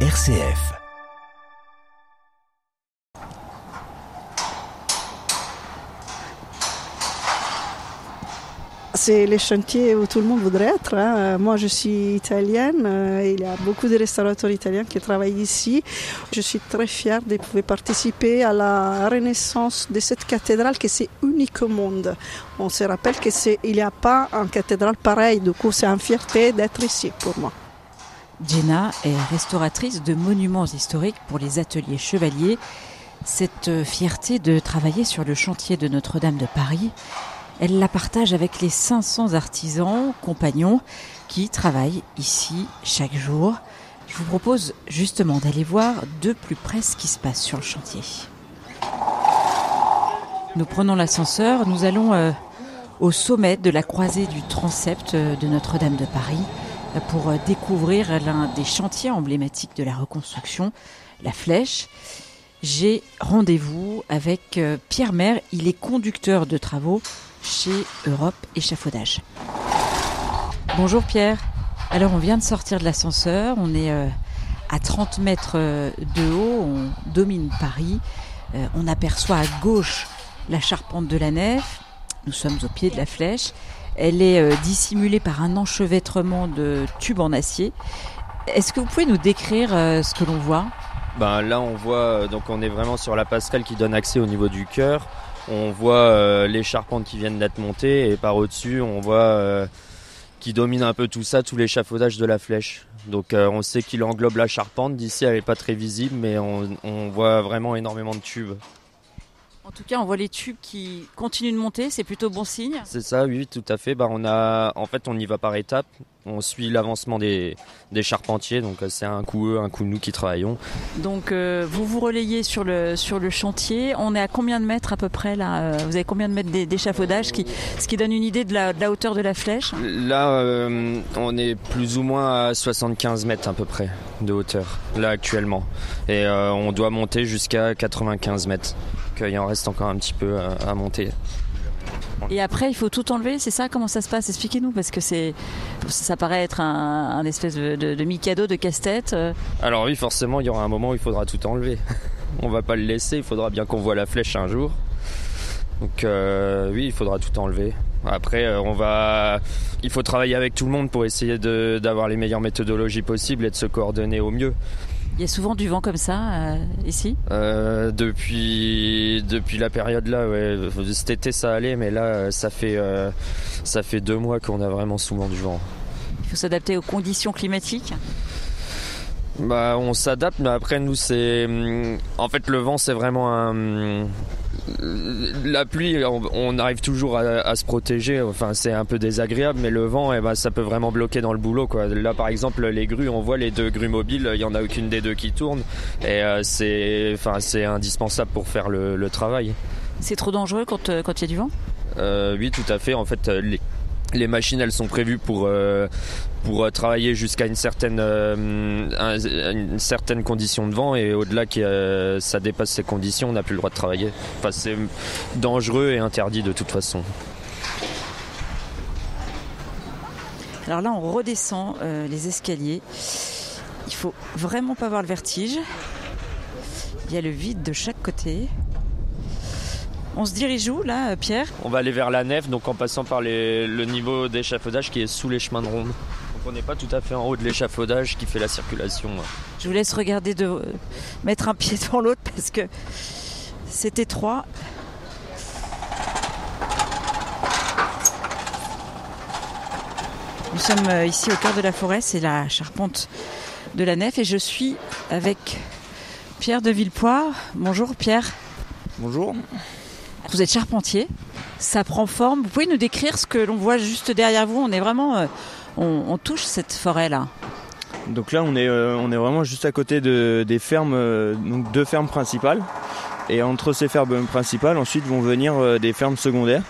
RCF. C'est les chantiers où tout le monde voudrait être. hein. Moi, je suis italienne. euh, Il y a beaucoup de restaurateurs italiens qui travaillent ici. Je suis très fière de pouvoir participer à la renaissance de cette cathédrale qui c'est unique au monde. On se rappelle que c'est, il n'y a pas une cathédrale pareille. Du coup, c'est une fierté d'être ici pour moi. Jenna est restauratrice de monuments historiques pour les ateliers chevaliers. Cette fierté de travailler sur le chantier de Notre-Dame de Paris, elle la partage avec les 500 artisans, compagnons qui travaillent ici chaque jour. Je vous propose justement d'aller voir de plus près ce qui se passe sur le chantier. Nous prenons l'ascenseur, nous allons euh, au sommet de la croisée du transept euh, de Notre-Dame de Paris pour euh, découvrir l'un des chantiers emblématiques de la reconstruction, la flèche. J'ai rendez-vous avec euh, Pierre Maire, il est conducteur de travaux chez Europe Échafaudage. Bonjour Pierre. Alors on vient de sortir de l'ascenseur, on est euh, à 30 mètres de haut, on domine Paris, on aperçoit à gauche la charpente de la nef, nous sommes au pied de la flèche, elle est euh, dissimulée par un enchevêtrement de tubes en acier. Est-ce que vous pouvez nous décrire euh, ce que l'on voit? Ben là, on voit, euh, donc on est vraiment sur la passerelle qui donne accès au niveau du cœur. On voit les charpentes qui viennent d'être montées et par au-dessus, on voit qui domine un peu tout ça, tout l'échafaudage de la flèche. Donc on sait qu'il englobe la charpente. D'ici, elle n'est pas très visible, mais on voit vraiment énormément de tubes. En tout cas, on voit les tubes qui continuent de monter, c'est plutôt bon signe. C'est ça, oui, tout à fait. Bah, on a, en fait, on y va par étapes. On suit l'avancement des, des charpentiers, donc euh, c'est un coup eux, un coup nous qui travaillons. Donc euh, vous vous relayez sur le sur le chantier. On est à combien de mètres à peu près là euh, Vous avez combien de mètres d'é- d'échafaudage, qui, ce qui donne une idée de la, de la hauteur de la flèche? Là, euh, on est plus ou moins à 75 mètres à peu près de hauteur, là actuellement. Et euh, on doit monter jusqu'à 95 mètres. Donc, il en reste encore un petit peu à, à monter. Et après, il faut tout enlever, c'est ça? Comment ça se passe? Expliquez-nous, parce que c'est ça paraît être un, un espèce de, de, de de casse-tête. euh. Alors oui, forcément, il y aura un moment où il faudra tout enlever. on va pas le laisser, il faudra bien qu'on voit la flèche un jour. Donc euh, oui, il faudra tout enlever. Après, euh, on va, il faut travailler avec tout le monde pour essayer d'avoir les meilleures méthodologies possibles et de se coordonner au mieux. Il y a souvent du vent comme ça euh, ici? Euh, depuis depuis la période là, ouais, cet été ça allait, mais là ça fait euh, ça fait deux mois qu'on a vraiment souvent du vent. Il faut s'adapter aux conditions climatiques? Bah on s'adapte, mais après nous c'est hum, en fait le vent c'est vraiment un la pluie on, on arrive toujours à, à se protéger. Enfin c'est un peu désagréable, mais le vent eh ben, ça peut vraiment bloquer dans le boulot quoi. Là par exemple les grues, on voit les deux grues mobiles, il y en a aucune des deux qui tourne et euh, c'est enfin c'est indispensable pour faire le- le travail. C'est trop dangereux quand euh, quand il y a du vent? Euh, oui, tout à fait. En fait, les, les machines, elles sont prévues pour euh, pour euh, travailler jusqu'à une certaine euh, un- une certaine condition de vent et au-delà que euh, ça dépasse ces conditions, on n'a plus le droit de travailler. Enfin, c'est dangereux et interdit de toute façon. Alors là, on redescend euh, les escaliers. Il faut vraiment pas avoir le vertige. Il y a le vide de chaque côté. On se dirige où là, Pierre? On va aller vers la nef, donc en passant par les- le niveau d'échafaudage qui est sous les chemins de ronde. Donc on n'est pas tout à fait en haut de l'échafaudage qui fait la circulation. Je vous laisse regarder de euh, mettre un pied devant l'autre parce que c'est étroit. Nous sommes euh, ici au cœur de la forêt, c'est la charpente de la nef et je suis avec Pierre de Villepoix. Bonjour Pierre. Bonjour. Vous êtes charpentier, ça prend forme. Vous pouvez nous décrire ce que l'on voit juste derrière vous? On est vraiment, euh, on, touche cette forêt là. Donc là, on est, euh, on est vraiment juste à côté de, des fermes, euh, donc deux fermes principales. Et entre ces fermes principales, ensuite vont venir euh, des fermes secondaires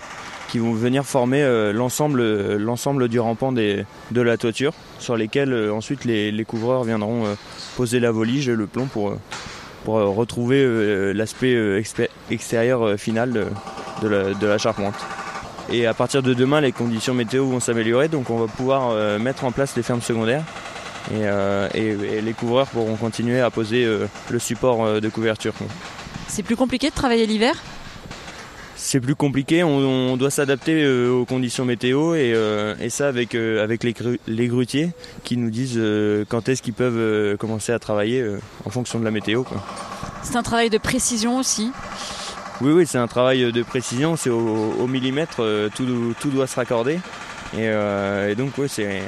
qui vont venir former l'ensemble, du rampant des, de la toiture, sur lesquels ensuite les, les couvreurs viendront poser la volige et le plomb pour, pour retrouver l'aspect extérieur final de la charpente. Et à partir de demain, les conditions météo vont s'améliorer, donc on va pouvoir euh, mettre en place les fermes secondaires et, les couvreurs pourront continuer à poser le support de couverture. C'est plus compliqué de travailler l'hiver? C'est plus compliqué, on, doit s'adapter euh, aux conditions météo et, euh, ça avec, euh, avec les, les, grutiers qui nous disent quand est-ce qu'ils peuvent commencer à travailler en fonction de la météo. C'est un travail de précision aussi? Oui, oui, c'est un travail de précision, c'est au, millimètre, tout, tout, doit se raccorder. Et, donc, oui, c'est,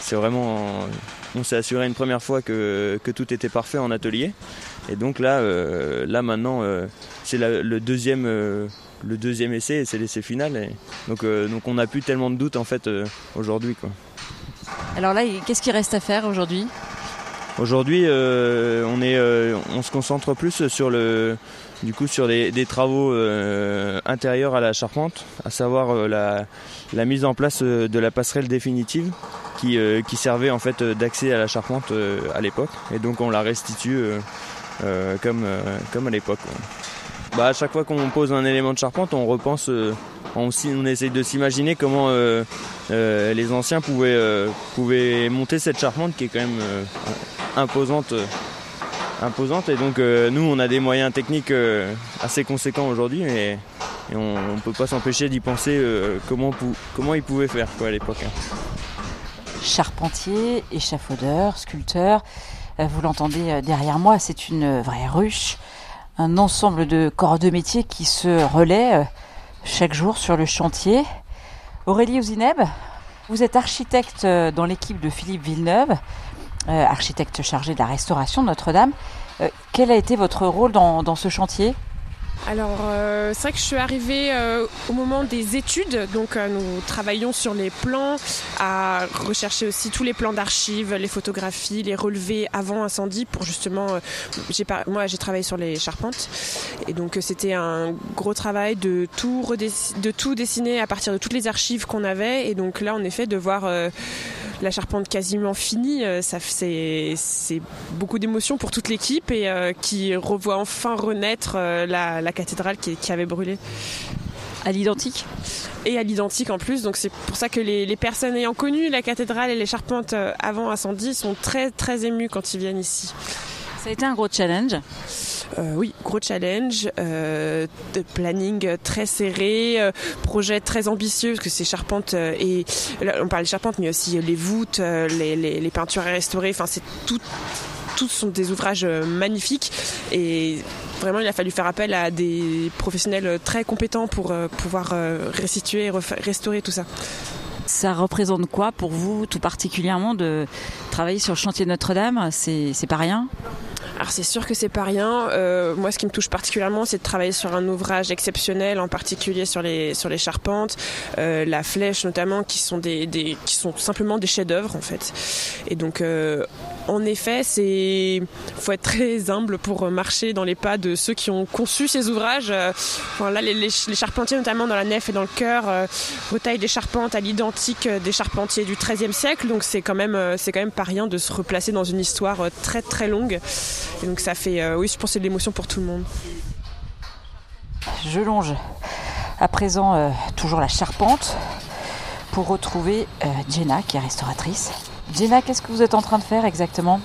c'est vraiment. On s'est assuré une première fois que, que, tout était parfait en atelier. Et donc là, là maintenant, c'est le deuxième le deuxième essai c'est l'essai final. donc, euh, donc on n'a plus tellement de doutes en fait euh, aujourd'hui. Alors là, qu'est-ce qui reste à faire aujourd'hui? Aujourd'hui, euh, on, est, on se concentre plus sur, le, du coup, sur des, travaux intérieurs à la charpente, à savoir la, la, mise en place de la passerelle définitive qui, servait en fait d'accès à la charpente à l'époque. Et donc on la restitue comme, comme à l'époque. Bah, à chaque fois qu'on pose un élément de charpente, on repense, euh, on, on, essaye de s'imaginer comment euh, euh, les anciens pouvaient, pouvaient, monter cette charpente qui est quand même imposante, imposante. Et donc nous, on a des moyens techniques assez conséquents aujourd'hui et, on ne peut pas s'empêcher d'y penser comment, comment ils pouvaient faire quoi, à l'époque. Hein. Charpentier, échafaudeur, sculpteur, vous l'entendez derrière moi, c'est une vraie ruche un ensemble de corps de métier qui se relaient euh, chaque jour sur le chantier. Aurélie Ouzineb, vous êtes architecte euh, dans l'équipe de Philippe Villeneuve, euh, architecte chargé de la restauration de Notre-Dame. quel a été votre rôle dans ce chantier? Alors, euh, c'est vrai que je suis arrivée euh, au moment des études, donc euh, nous travaillons sur les plans, à rechercher aussi tous les plans d'archives, les photographies, les relevés avant incendie pour justement. moi, j'ai travaillé sur les charpentes, et donc c'était un gros travail de tout, de tout dessiner à partir de toutes les archives qu'on avait, et donc là, en effet, de voir la charpente quasiment finie, euh, ça c'est beaucoup d'émotions pour toute l'équipe et euh, qui revoit enfin renaître euh, la, cathédrale qui, avait brûlé. À l'identique? Et à l'identique en plus, donc c'est pour ça que les, les, personnes ayant connu la cathédrale et les charpentes avant incendie sont très très émues quand ils viennent ici. Ça a été un gros challenge? Euh, oui, gros challenge, euh, de planning très serré, euh, projet très ambitieux parce que c'est charpente et on parle de charpente, mais aussi les voûtes, les, peintures à restaurer. Enfin, c'est tout. Tous sont des ouvrages magnifiques et vraiment il a fallu faire appel à des professionnels très compétents pour pouvoir restituer, restaurer tout ça. Ça représente quoi pour vous tout particulièrement de travailler sur le chantier de Notre-Dame? C'est pas rien? Alors c'est sûr que c'est pas rien. Euh, moi, ce qui me touche particulièrement, c'est de travailler sur un ouvrage exceptionnel, en particulier sur les sur les charpentes, euh, la flèche notamment, qui sont des, qui sont simplement des chefs-d'œuvre en fait. Et donc, euh, en effet, c'est faut être très humble pour marcher dans les pas de ceux qui ont conçu ces ouvrages. Voilà, les, les, charpentiers, notamment dans la nef et dans le chœur, retaillent des charpentes à l'identique des charpentiers du XIIIe siècle. Donc c'est quand même c'est quand même pas rien de se replacer dans une histoire très très longue. Et donc ça fait, euh, oui, je pense que c'est de l'émotion pour tout le monde. Je longe à présent euh, toujours la charpente pour retrouver euh, Jenna qui est restauratrice. Jenna, qu'est-ce que vous êtes en train de faire exactement?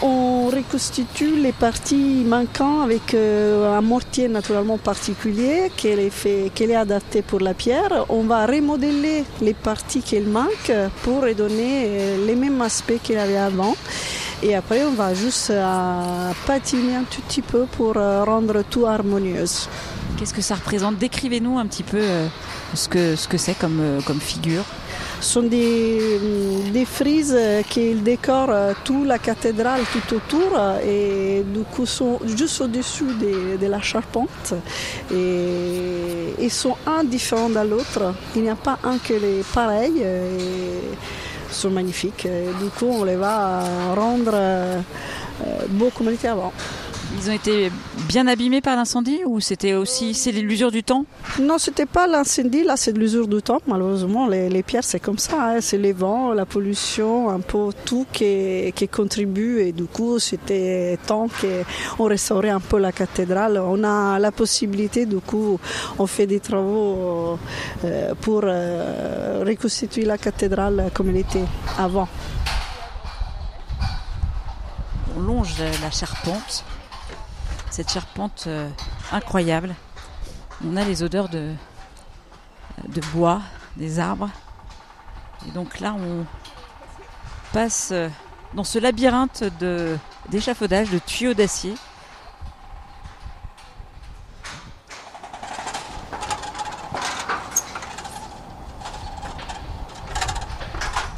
On reconstitue les parties manquantes avec un mortier naturellement particulier qui est, fait, est adapté pour la pierre. On va remodeler les parties qui manquent pour redonner les mêmes aspects qu'il avait avant. Et après, on va juste euh, patiner un tout petit peu pour euh, rendre tout harmonieuse. Qu'est-ce que ça représente? Décrivez-nous un petit peu euh, ce que ce que c'est comme, comme figure. Ce sont des, des frises qui décorent toute la cathédrale tout autour et du coup sont juste au-dessus de, la charpente et ils sont un différent de l'autre. Il n'y a pas un que les pareils sont magnifiques. du coup, on les va rendre euh, beaux comme avant. Ils ont été bien abîmés par l'incendie ou c'était aussi c'est l'usure du temps? Non, c'était pas l'incendie, là c'est de l'usure du temps. Malheureusement, les, pierres c'est comme ça, hein. c'est les vents, la pollution, un peu tout qui, qui contribue et du coup c'était temps qu'on restaurait un peu la cathédrale. On a la possibilité, du coup, on fait des travaux euh, pour euh, reconstituer la cathédrale comme elle était avant. on longe la charpente. Cette charpente euh, incroyable. On a les odeurs de, de bois, des arbres. Et donc là, on passe euh, dans ce labyrinthe d'échafaudage, de tuyaux d'acier.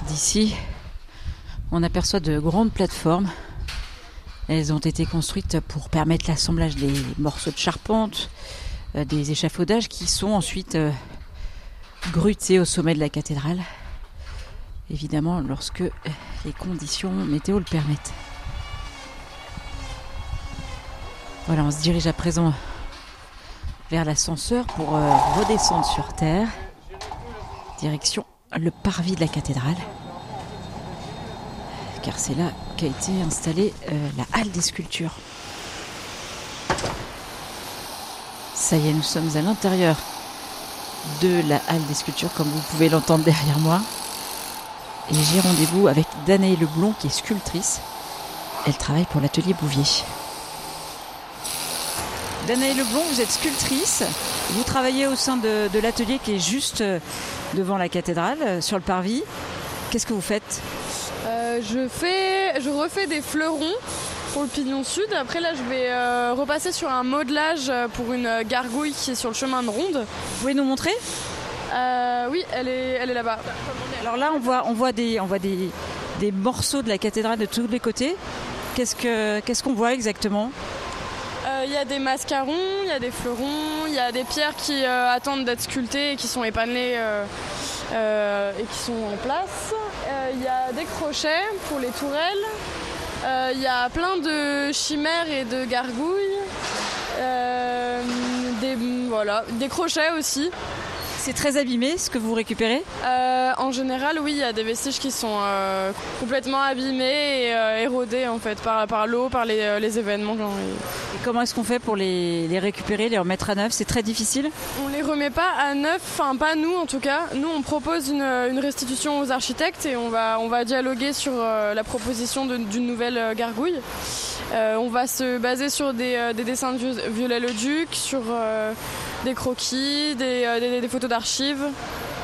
D'ici, on aperçoit de grandes plateformes. Elles ont été construites pour permettre l'assemblage des morceaux de charpente, euh, des échafaudages qui sont ensuite euh, grutés au sommet de la cathédrale. Évidemment, lorsque euh, les conditions météo le permettent. Voilà, on se dirige à présent vers l'ascenseur pour redescendre sur Terre. Direction le parvis de la cathédrale car c'est là qu'a été installée euh, la halle des sculptures. Ça y est, nous sommes à l'intérieur de la halle des sculptures, comme vous pouvez l'entendre derrière moi. Et j'ai rendez-vous avec Danae Leblon, qui est sculptrice. Elle travaille pour l'atelier Bouvier. Danae Leblon, vous êtes sculptrice. Vous travaillez au sein de, l'atelier qui est juste euh, devant la cathédrale, euh, sur le parvis. Qu'est-ce que vous faites? Je, fais, je refais des fleurons pour le pignon sud. Après là, je vais euh, repasser sur un modelage euh, pour une gargouille qui est sur le chemin de ronde. Vous pouvez nous montrer? Oui, elle est, elle est là-bas. Alors là, on voit, on voit, des, on voit des, des morceaux de la cathédrale de tous les côtés. Qu'est-ce qu'on voit exactement? Il y a des mascarons, il y a des fleurons, il y a des pierres qui attendent d'être sculptées et qui sont épanelées et qui sont en place. Il y a des crochets pour les tourelles. Il y a plein de chimères et de gargouilles. des, voilà, des crochets aussi. C'est très abîmé ce que vous récupérez euh, En général, oui, il y a des vestiges qui sont euh, complètement abîmés et euh, érodés en fait par, par l'eau, par les, les événements. Et comment est-ce qu'on fait pour les, les, récupérer, les remettre à neuf? C'est très difficile? On les remet pas à neuf, enfin pas nous en tout cas. Nous, on propose une, une restitution aux architectes et on va, on va dialoguer sur la proposition d'une nouvelle gargouille. on va se baser sur des, des dessins de Viollet-le-Duc, sur des croquis, des, des photos d'archives.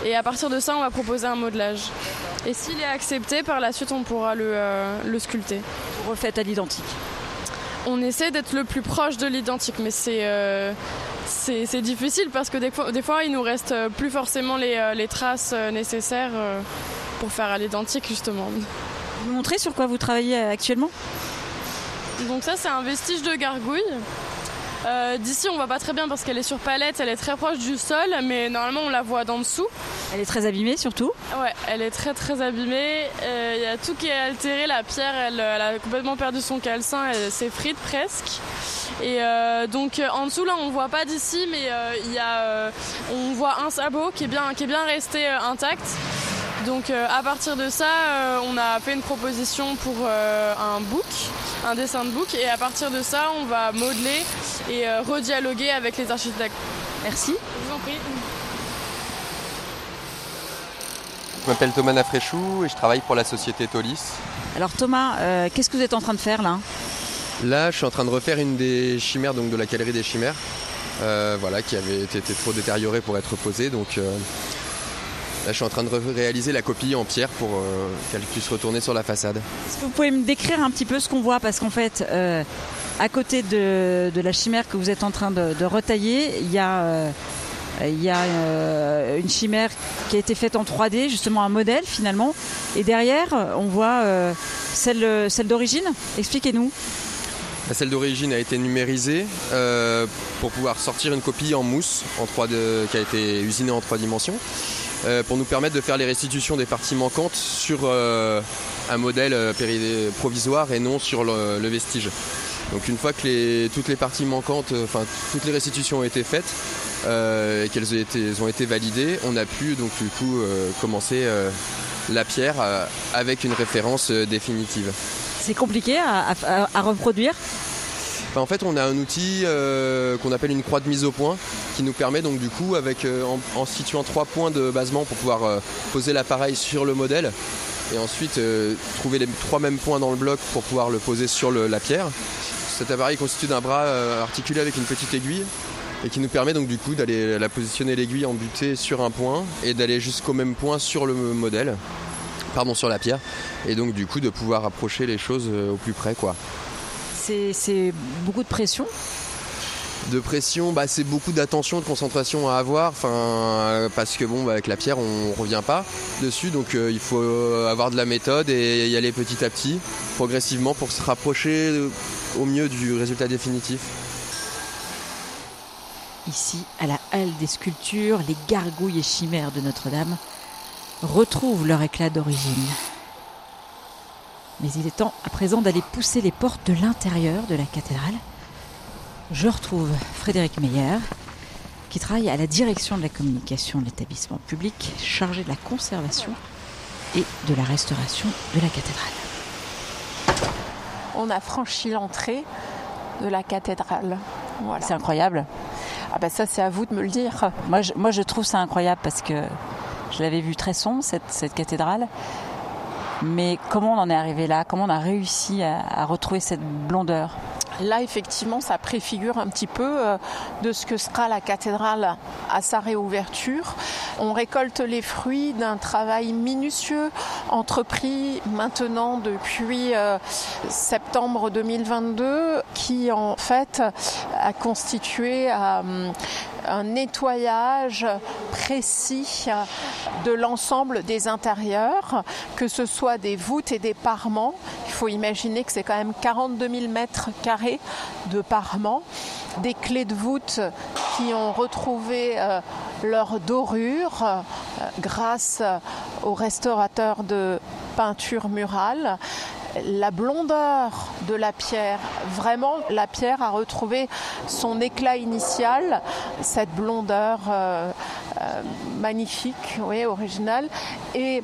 Et à partir de ça, on va proposer un modelage. Et s'il est accepté, par la suite, on pourra le, euh, le sculpter. Vous refaites à l'identique On essaie d'être le plus proche de l'identique, mais c'est euh, c'est difficile parce que des fois, des fois, il nous reste plus forcément les, euh, les traces nécessaires pour faire à l'identique, justement. Vous montrez sur quoi vous travaillez actuellement? Donc ça, c'est un vestige de gargouille. Euh, d'ici, on voit pas très bien parce qu'elle est sur palette, elle est très proche du sol, mais normalement, on la voit d'en dessous. Elle est très abîmée surtout Ouais, elle est très très abîmée. Euh, il y a tout qui est altéré. La pierre, elle, a complètement perdu son calcin, elle s'effrite presque. Et euh, donc en dessous là on voit pas d'ici mais il y a, on voit un sabot qui est bien, qui est bien resté intact. Donc à partir de ça on a fait une proposition pour un book un dessin de book et à partir de ça, on va modeler et euh, redialoguer avec les architectes. Merci. Je vous en prie. Je m'appelle Thomas Nafréchou et je travaille pour la société Tolis. Alors Thomas, euh, qu'est-ce que vous êtes en train de faire là? Là, je suis en train de refaire une des chimères, donc de la galerie des chimères, euh, voilà, qui avait été, trop détériorée pour être posée. Donc Là, je suis en train de réaliser la copie en pierre pour euh, qu'elle puisse retourner sur la façade. Est-ce que vous pouvez me décrire un petit peu ce qu'on voit? Parce qu'en fait, euh, à côté de, la chimère que vous êtes en train de, retailler, il y a, euh, il y une chimère qui a été faite en 3D, justement un modèle finalement. Et derrière, on voit celle, celle d'origine. Expliquez-nous. Celle d'origine a été numérisée pour pouvoir sortir une copie en mousse en 3 qui a été usinée en trois dimensions. Euh, pour nous permettre de faire les restitutions des parties manquantes sur euh, un modèle euh, provisoire et non sur le, vestige. Donc une fois que toutes les parties manquantes, toutes les restitutions ont été faites et qu'elles ont été, validées, on a pu donc commencer la pierre avec une référence définitive. C'est compliqué à reproduire? En fait, on a un outil euh, qu'on appelle une croix de mise au point qui nous permet donc du coup, avec, euh, en, situant trois points de basement pour pouvoir euh, poser l'appareil sur le modèle, et ensuite trouver les trois mêmes points dans le bloc pour pouvoir le poser sur la pierre. Cet appareil constitue d'un bras articulé avec une petite aiguille et qui nous permet donc du coup d'aller la positionner l'aiguille en butée sur un point et d'aller jusqu'au même point sur le modèle, pardon sur la pierre, et donc du coup de pouvoir approcher les choses au plus près quoi. C'est beaucoup de pression de pression, bah, c'est beaucoup d'attention, de concentration à avoir, enfin, parce que bon, bah, avec la pierre, on revient pas dessus, donc euh, il faut avoir de la méthode et y aller petit à petit, progressivement, pour se rapprocher au mieux du résultat définitif. Ici, à la halle des sculptures, les gargouilles et chimères de Notre-Dame retrouvent leur éclat d'origine. Mais il est temps à présent d'aller pousser les portes de l'intérieur de la cathédrale. Je retrouve Frédéric Meyer, qui travaille à la direction de la communication de l'établissement public chargé de la conservation et de la restauration de la cathédrale. On a franchi l'entrée de la cathédrale. C'est incroyable. Ah ben ça c'est à vous de me le dire. Moi je, moi je trouve ça incroyable parce que je l'avais vu très sombre cette, cette cathédrale. Mais comment on en est arrivé là? Comment on a réussi à retrouver cette blondeur? Là, effectivement, ça préfigure un petit peu euh, de ce que sera la cathédrale à sa réouverture. On récolte les fruits d'un travail minutieux entrepris maintenant depuis euh, septembre 2022 qui en fait a constitué euh, un nettoyage précis de l'ensemble des intérieurs, que ce soit des voûtes et des parements. Il faut imaginer que c'est quand même 42 000 mètres carrés de parements, des clés de voûte qui ont retrouvé euh, leur dorure euh, grâce aux restaurateurs de peinture murale la blondeur de la pierre. Vraiment, la pierre a retrouvé son éclat initial, cette blondeur euh, euh, magnifique, oui, originale. Et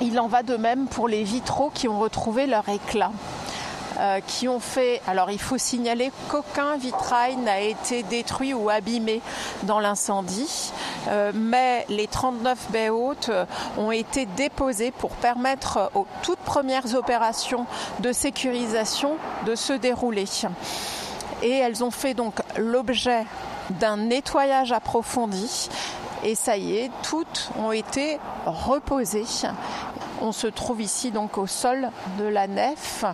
il en va de même pour les vitraux qui ont retrouvé leur éclat. Euh, qui ont fait. Alors il faut signaler qu'aucun vitrail n'a été détruit ou abîmé dans l'incendie, euh, mais les 39 baies hautes euh, ont été déposées pour permettre aux toutes premières opérations de sécurisation de se dérouler. Et elles ont fait donc l'objet d'un nettoyage approfondi et ça y est, toutes ont été reposées on se trouve ici donc au sol de la nef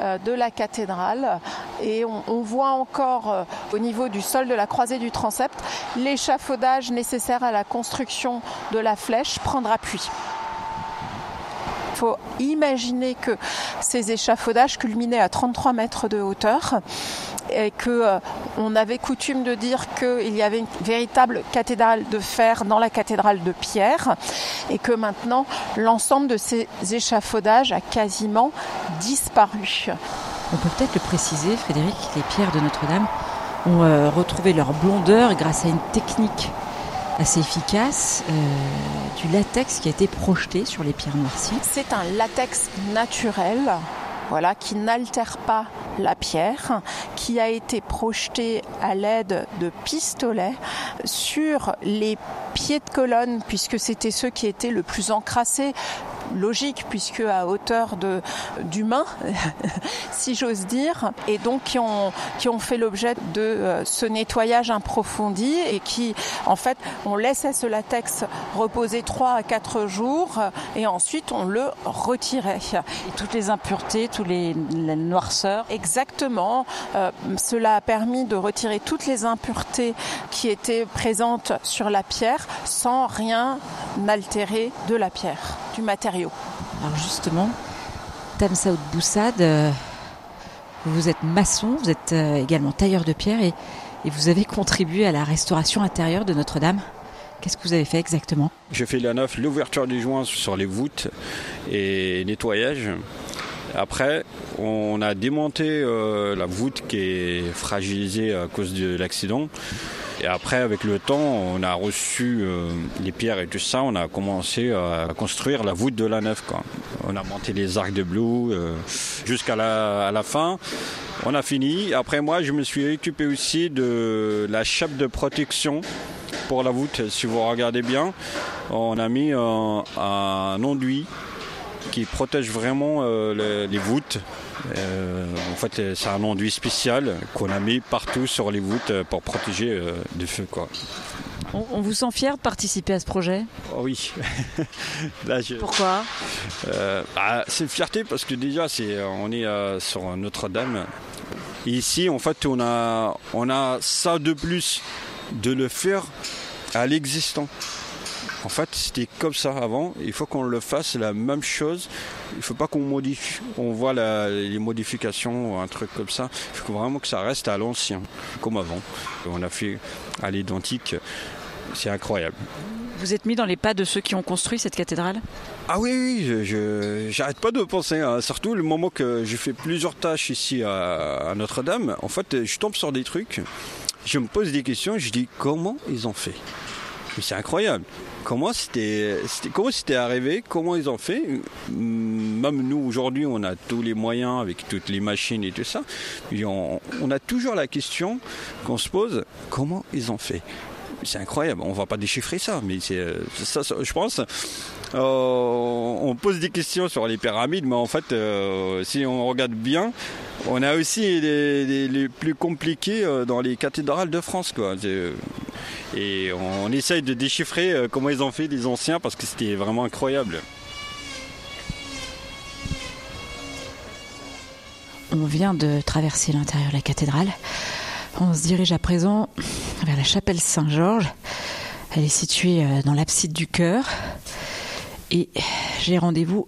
euh, de la cathédrale et on, voit encore euh, au niveau du sol de la croisée du transept l'échafaudage nécessaire à la construction de la flèche prendre appui. Il faut imaginer que ces échafaudages culminaient à 33 mètres de hauteur et que euh, on avait coutume de dire qu'il y avait une véritable cathédrale de fer dans la cathédrale de pierre et que maintenant l'ensemble de ces échafaudages a quasiment disparu. On peut peut-être le préciser, Frédéric, les pierres de Notre-Dame ont euh, retrouvé leur blondeur grâce à une technique assez efficace euh, du latex qui a été projeté sur les pierres noircies. C'est un latex naturel voilà, qui n'altère pas la pierre, qui a été projetée à l'aide de pistolets sur les pieds de colonne, puisque c'était ceux qui étaient le plus encrassés logique puisque à hauteur de d'humain, si j'ose dire, et donc qui ont qui ont fait l'objet de euh, ce nettoyage approfondi et qui en fait on laissait ce latex reposer 3 à 4 jours et ensuite on le retirait. Et toutes les impuretés, tous les, noirceurs. Exactement. Euh, cela a permis de retirer toutes les impuretés qui étaient présentes sur la pierre sans rien altérer de la pierre, du matériau. Alors justement, Tamsaoud Boussad, euh, vous êtes maçon, vous êtes euh, également tailleur de pierre et, vous avez contribué à la restauration intérieure de Notre-Dame. Qu'est-ce que vous avez fait exactement? J'ai fait la neuf, l'ouverture des joints sur les voûtes et nettoyage. Après, on a démonté euh, la voûte qui est fragilisée à cause de l'accident. Et après, avec le temps, on a reçu euh, les pierres et tout ça. On a commencé à construire la voûte de la nef. On a monté les arcs de bleu euh, jusqu'à la, fin. On a fini. Après, moi, je me suis occupé aussi de la chape de protection pour la voûte. Si vous regardez bien, on a mis un, un enduit qui protège vraiment euh, les, voûtes. Euh, en fait, c'est un enduit spécial qu'on a mis partout sur les voûtes pour protéger du feu. Quoi. On, vous sent fier de participer à ce projet? Oh Oui. Pourquoi? Bah, C'est une fierté parce que déjà, c'est, on est sur Notre-Dame. ici, en fait, on a, on a ça de plus de le faire à l'existant. En fait, c'était comme ça avant. Il faut qu'on le fasse la même chose. Il ne faut pas qu'on modifie. On voit les modifications, un truc comme ça. Il faut vraiment que ça reste à l'ancien, comme avant. On a fait à l'identique. C'est incroyable. Vous êtes mis dans les pas de ceux qui ont construit cette cathédrale? Ah oui, oui, je j'arrête pas de penser. Hein. Surtout le moment que j'ai fait plusieurs tâches ici à, Notre-Dame. En fait, je tombe sur des trucs. Je me pose des questions. Je dis comment ils ont fait? C'est incroyable comment c'était, comment c'était arrivé, comment ils ont fait? Même nous aujourd'hui, on a tous les moyens avec toutes les machines et tout ça. On, on a toujours la question qu'on se pose comment ils ont fait? C'est incroyable. On va pas déchiffrer ça, mais c'est ça, je pense. Euh, on pose des questions sur les pyramides, mais en fait, euh, si on regarde bien, on a aussi les, plus compliqués dans les cathédrales de France, quoi. Et on essaye de déchiffrer euh, comment ils ont fait les anciens parce que c'était vraiment incroyable. On vient de traverser l'intérieur de la cathédrale. On se dirige à présent vers la chapelle Saint-Georges. Elle est située euh, dans l'abside du chœur. Et j'ai rendez-vous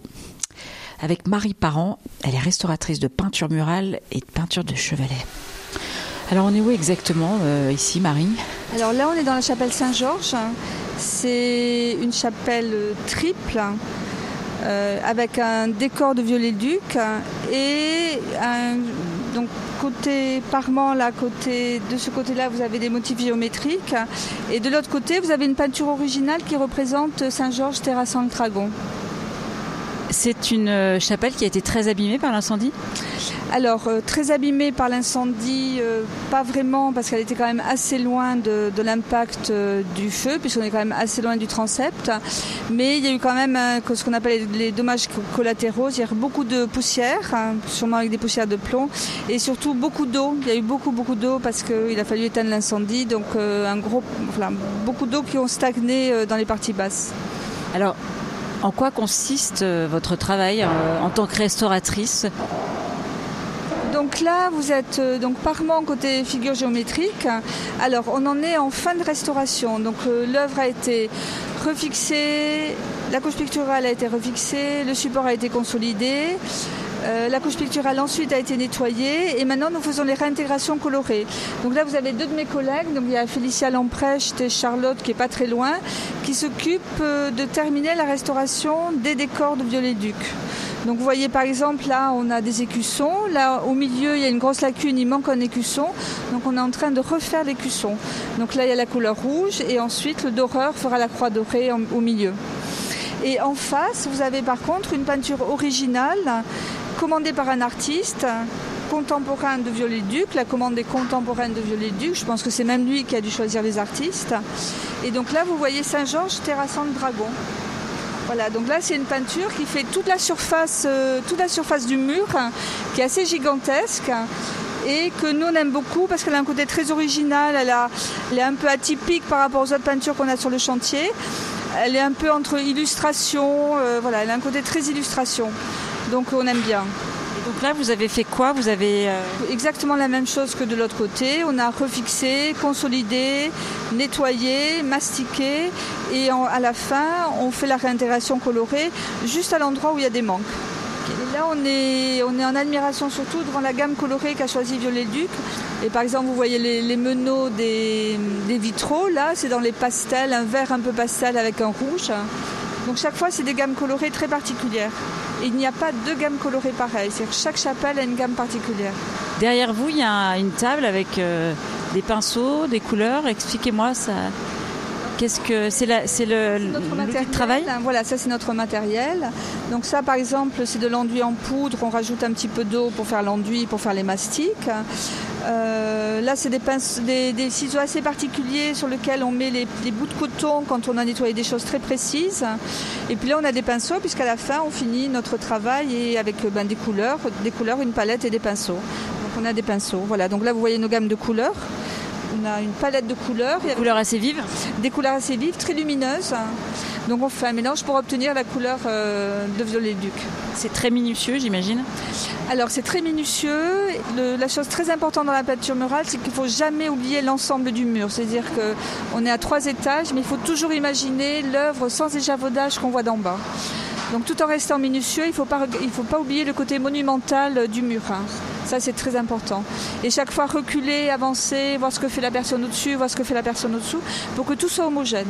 avec Marie Parent. Elle est restauratrice de peinture murale et de peinture de chevalet. Alors on est où exactement euh, ici, Marie? Alors là, on est dans la chapelle Saint-Georges. C'est une chapelle triple euh, avec un décor de violet-duc et un, donc côté parement de ce côté-là, vous avez des motifs géométriques et de l'autre côté, vous avez une peinture originale qui représente Saint-Georges terrassant le dragon. C'est une euh, chapelle qui a été très abîmée par l'incendie? Alors, euh, très abîmée par l'incendie, euh, pas vraiment, parce qu'elle était quand même assez loin de, l'impact du feu, puisqu'on est quand même assez loin du transept. Mais il y a eu quand même ce qu'on appelle les, dommages collatéraux. Eu beaucoup de poussière, hein, sûrement avec des poussières de plomb, et surtout beaucoup d'eau. Il y a eu beaucoup, beaucoup d'eau parce qu'il a fallu éteindre l'incendie. Donc, un gros, beaucoup d'eau qui ont stagné dans les parties basses. Alors, en quoi consiste euh, votre travail euh, en tant que restauratrice? Donc là, vous êtes euh, donc parement côté figure géométrique. Alors, on en est en fin de restauration. Donc, l'œuvre a été refixée, la couche picturale a été refixée, le support a été consolidé. Euh, la couche picturale ensuite a été nettoyée et maintenant nous faisons les réintégrations colorées. Donc là vous avez deux de mes collègues, donc il y a Félicia Lamprecht et Charlotte qui est pas très loin, qui s'occupent euh, de terminer la restauration des décors de Violet-Duc. Donc vous voyez par exemple là on a des écussons, là au milieu il y a une grosse lacune, il manque un écusson, donc on est en train de refaire l'écusson. Donc là il y a la couleur rouge et ensuite le doreur fera la croix dorée au milieu. Et en face, vous avez par contre une peinture originale commandée par un artiste contemporain de Viollet-Duc. La commande est contemporaine de Viollet-Duc. Je pense que c'est même lui qui a dû choisir les artistes. Et donc là, vous voyez Saint-Georges terrassant le dragon. Voilà, donc là c'est une peinture qui fait toute la surface, euh, toute la surface du mur, qui est assez gigantesque et que nous on aime beaucoup parce qu'elle a un côté très original, elle, elle est un peu atypique par rapport aux autres peintures qu'on a sur le chantier. Elle est un peu entre illustration, euh, voilà, elle a un côté très illustration. Donc on aime bien. Et donc là, vous avez fait quoi? Vous avez euh, exactement la même chose que de l'autre côté. On a refixé, consolidé, nettoyé, mastiqué, et à la fin, on fait la réintégration colorée juste à l'endroit où il y a des manques. Et là, on est, on est en admiration surtout devant la gamme colorée qu'a choisi Violet-Duc. Et par exemple, vous voyez les, les meneaux des, des vitraux. Là, c'est dans les pastels, un vert un peu pastel avec un rouge. Donc chaque fois, c'est des gammes colorées très particulières il n'y a pas deux gammes colorées pareilles. cest chaque chapelle a une gamme particulière. Derrière vous, il y a une table avec euh, des pinceaux, des couleurs. Expliquez-moi ça. Qu'est-ce que c'est c'est le notre matériel. travail? Voilà, ça c'est notre matériel. Donc ça par exemple, c'est de l'enduit en poudre, on rajoute un petit peu d'eau pour faire l'enduit, pour faire les mastiques. Euh, là, c'est des, des, ciseaux assez particuliers sur lesquels on met les, bouts de coton quand on a nettoyé des choses très précises. Et puis là, on a des pinceaux, puisqu'à la fin, on finit notre travail et avec ben, des couleurs, des couleurs, une palette et des pinceaux. Donc on a des pinceaux. Voilà. Donc là, vous voyez nos gammes de couleurs. On a une palette de couleurs. Des couleurs assez vives Des couleurs assez vives, très lumineuses. Donc on fait un mélange pour obtenir la couleur euh, de violet duc. C'est très minutieux, j'imagine Alors c'est très minutieux. la chose très importante dans la peinture murale, c'est qu'il ne faut jamais oublier l'ensemble du mur. C'est-à-dire qu'on est à trois étages, mais il faut toujours imaginer l'œuvre sans échafaudage qu'on voit d'en bas. Donc tout en restant minutieux, il ne faut, pas, faut pas oublier le côté monumental du mur. Ça, c'est très important. Et chaque fois reculer, avancer, voir ce que fait la personne au-dessus, voir ce que fait la personne au-dessous, pour que tout soit homogène.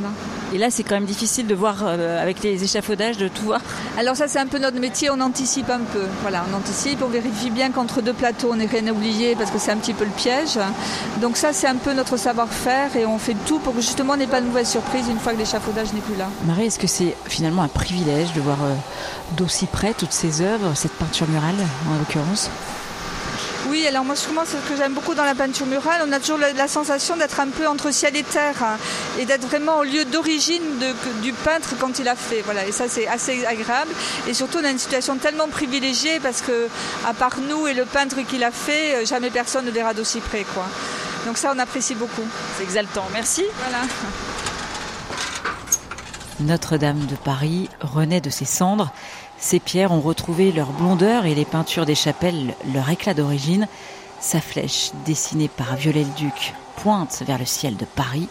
Et là, c'est quand même difficile de voir euh, avec les échafaudages, de tout voir. Alors ça, c'est un peu notre métier, on anticipe un peu. Voilà, on anticipe, on vérifie bien qu'entre deux plateaux, on n'est rien oublié, parce que c'est un petit peu le piège. Donc ça, c'est un peu notre savoir-faire, et on fait tout pour que justement, on n'ait pas de mauvaise surprise une fois que l'échafaudage n'est plus là. Marie, est-ce que c'est finalement un privilège de voir euh, d'aussi près toutes ces œuvres, cette peinture murale en l'occurrence? Oui, alors moi, ce que j'aime beaucoup dans la peinture murale, on a toujours la, sensation d'être un peu entre ciel et terre hein, et d'être vraiment au lieu d'origine du peintre quand il a fait. Voilà, et ça, c'est assez agréable. Et surtout, on a une situation tellement privilégiée parce que, à part nous et le peintre qui l'a fait, euh, jamais personne ne verra d'aussi près, quoi. Donc ça, on apprécie beaucoup. C'est exaltant. Merci. Voilà. Notre-Dame de Paris renaît de ses cendres. Ces pierres ont retrouvé leur blondeur et les peintures des chapelles leur éclat d'origine. Sa flèche, dessinée par Viollet-le-Duc, pointe vers le ciel de Paris.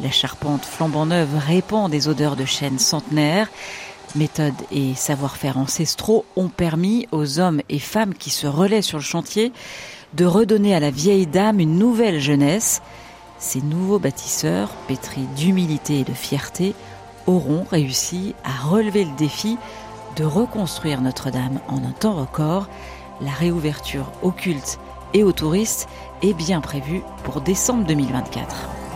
La charpente flambant neuve répand des odeurs de chêne centenaire. Méthode et savoir-faire ancestraux ont permis aux hommes et femmes qui se relaient sur le chantier de redonner à la vieille dame une nouvelle jeunesse. Ces nouveaux bâtisseurs, pétris d'humilité et de fierté, auront réussi à relever le défi de reconstruire Notre-Dame en un temps record, la réouverture aux cultes et aux touristes est bien prévue pour décembre 2024.